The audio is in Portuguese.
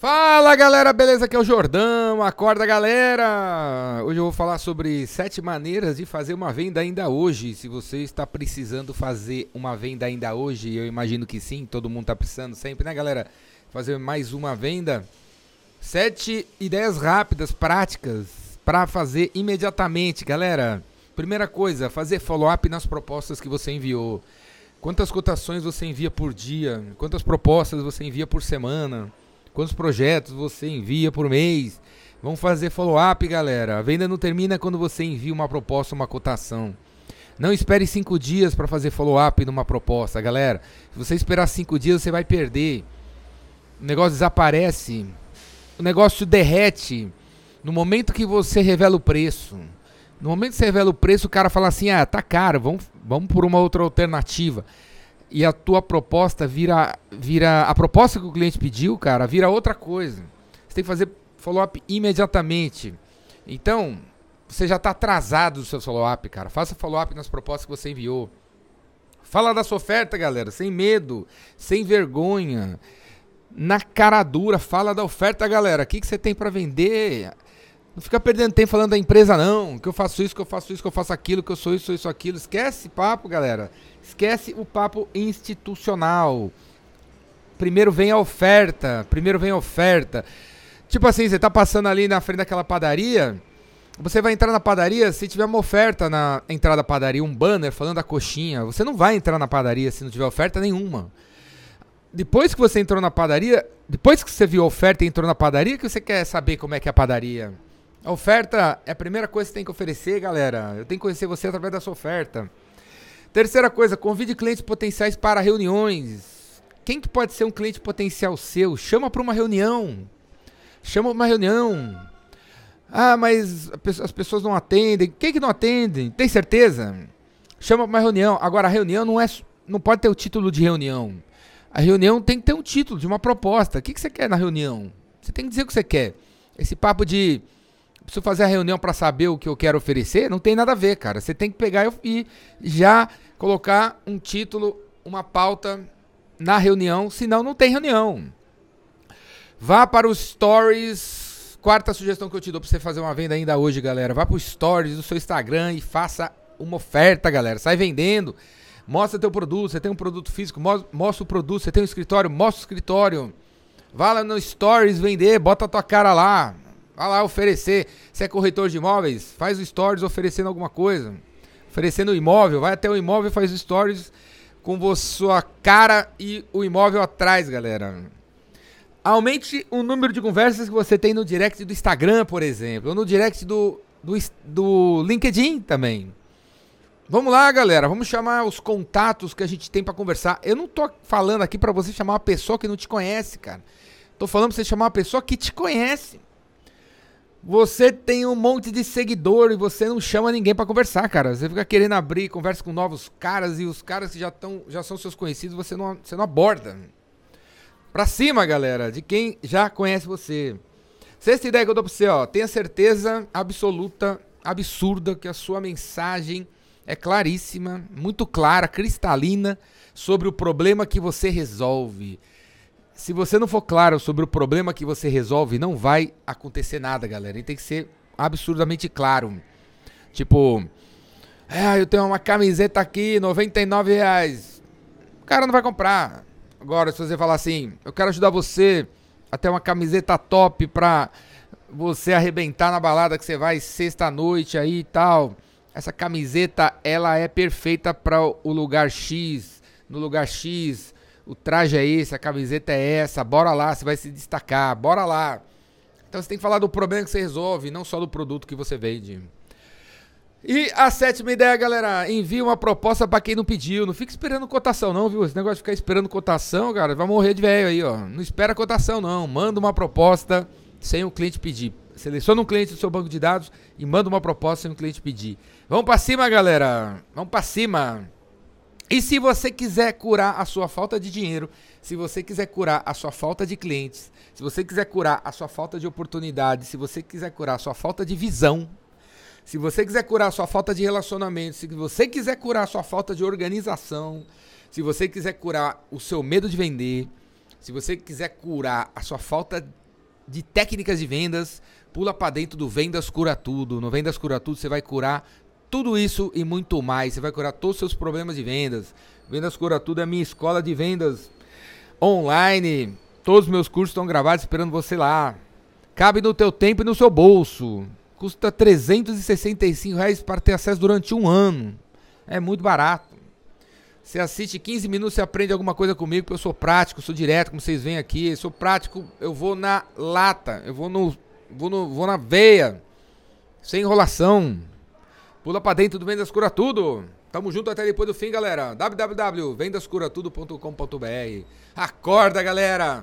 Fala galera, beleza? Aqui é o Jordão, acorda galera! Hoje eu vou falar sobre sete maneiras de fazer uma venda ainda hoje. Se você está precisando fazer uma venda ainda hoje, eu imagino que sim, todo mundo está precisando sempre, né galera? Fazer mais uma venda. Sete ideias rápidas, práticas, para fazer imediatamente, galera. Primeira coisa, fazer follow-up nas propostas que você enviou. Quantas cotações você envia por dia? Quantas propostas você envia por semana? Quantos projetos você envia por mês? Vamos fazer follow-up, galera. A venda não termina quando você envia uma proposta, uma cotação. Não espere cinco dias para fazer follow-up numa proposta, galera. Se você esperar cinco dias, você vai perder. O negócio desaparece. O negócio derrete. No momento que você revela o preço. No momento que você revela o preço, o cara fala assim: ah, tá caro, vamos, vamos por uma outra alternativa e a tua proposta vira, vira. A proposta que o cliente pediu, cara, vira outra coisa. Você tem que fazer follow-up imediatamente. Então, você já está atrasado do seu follow-up, cara. Faça follow-up nas propostas que você enviou. Fala da sua oferta, galera, sem medo, sem vergonha. Na cara dura, fala da oferta, galera. O que, que você tem para vender? Não fica perdendo tempo falando da empresa, não. Que eu faço isso, que eu faço isso, que eu faço aquilo, que eu sou isso, sou isso, aquilo. Esquece papo, galera. Esquece o papo institucional. Primeiro vem a oferta. Primeiro vem a oferta. Tipo assim, você tá passando ali na frente daquela padaria. Você vai entrar na padaria se tiver uma oferta na entrada da padaria, um banner falando da coxinha. Você não vai entrar na padaria se não tiver oferta nenhuma. Depois que você entrou na padaria, depois que você viu a oferta e entrou na padaria, que você quer saber como é que é a padaria. A oferta é a primeira coisa que você tem que oferecer, galera. Eu tenho que conhecer você através da sua oferta. Terceira coisa, convide clientes potenciais para reuniões. Quem que pode ser um cliente potencial seu? Chama para uma reunião. Chama uma reunião. Ah, mas as pessoas não atendem. Quem que não atende? Tem certeza? Chama para uma reunião. Agora, a reunião não é, não pode ter o título de reunião. A reunião tem que ter um título de uma proposta. O que, que você quer na reunião? Você tem que dizer o que você quer. Esse papo de preciso fazer a reunião para saber o que eu quero oferecer, não tem nada a ver, cara. Você tem que pegar e já colocar um título, uma pauta na reunião, senão não tem reunião. Vá para os stories. Quarta sugestão que eu te dou para você fazer uma venda ainda hoje, galera. Vá para os stories do seu Instagram e faça uma oferta, galera. Sai vendendo. Mostra teu produto. Você tem um produto físico, mostra o produto. Você tem um escritório, mostra o escritório. Vá lá no stories vender, bota a tua cara lá. Vai lá oferecer. Se é corretor de imóveis, faz stories oferecendo alguma coisa. Oferecendo imóvel, vai até o imóvel faz stories com sua cara e o imóvel atrás, galera. Aumente o número de conversas que você tem no direct do Instagram, por exemplo, ou no direct do, do, do LinkedIn também. Vamos lá, galera, vamos chamar os contatos que a gente tem para conversar. Eu não tô falando aqui para você chamar uma pessoa que não te conhece, cara. Tô falando pra você chamar uma pessoa que te conhece. Você tem um monte de seguidor e você não chama ninguém para conversar, cara. Você fica querendo abrir conversa com novos caras e os caras que já, tão, já são seus conhecidos, você não, você não aborda. Pra cima, galera, de quem já conhece você. Sexta ideia que eu dou pra você, ó. Tenha certeza absoluta, absurda, que a sua mensagem é claríssima, muito clara, cristalina sobre o problema que você resolve. Se você não for claro sobre o problema que você resolve, não vai acontecer nada, galera. E tem que ser absurdamente claro. Tipo, é, eu tenho uma camiseta aqui, 99 reais. O cara não vai comprar. Agora, se você falar assim, eu quero ajudar você a ter uma camiseta top pra você arrebentar na balada que você vai sexta-noite aí e tal. Essa camiseta, ela é perfeita para o lugar X, no lugar X o traje é esse, a camiseta é essa, bora lá, você vai se destacar, bora lá. Então você tem que falar do problema que você resolve, não só do produto que você vende. E a sétima ideia, galera, envie uma proposta para quem não pediu. Não fica esperando cotação, não, viu? Esse negócio de ficar esperando cotação, cara, vai morrer de velho aí, ó. Não espera cotação, não. Manda uma proposta sem o cliente pedir. Seleciona um cliente do seu banco de dados e manda uma proposta sem o cliente pedir. Vamos para cima, galera. Vamos para cima. E se você quiser curar a sua falta de dinheiro, se você quiser curar a sua falta de clientes, se você quiser curar a sua falta de oportunidade, se você quiser curar a sua falta de visão, se você quiser curar a sua falta de relacionamento, se você quiser curar a sua falta de organização, se você quiser curar o seu medo de vender, se você quiser curar a sua falta de técnicas de vendas, pula para dentro do Vendas Cura Tudo. No Vendas Cura Tudo você vai curar tudo isso e muito mais. Você vai curar todos os seus problemas de vendas. Vendas Cura Tudo é a minha escola de vendas online. Todos os meus cursos estão gravados esperando você lá. Cabe no teu tempo e no seu bolso. Custa 365 reais para ter acesso durante um ano. É muito barato. Você assiste 15 minutos, você aprende alguma coisa comigo, porque eu sou prático, sou direto, como vocês veem aqui. Eu sou prático, eu vou na lata, eu vou no. Vou, no, vou na veia. Sem enrolação. Pula pra dentro do Vendas Cura Tudo. Tamo junto até depois do fim, galera. www.vendascuratudo.com.br. Acorda, galera!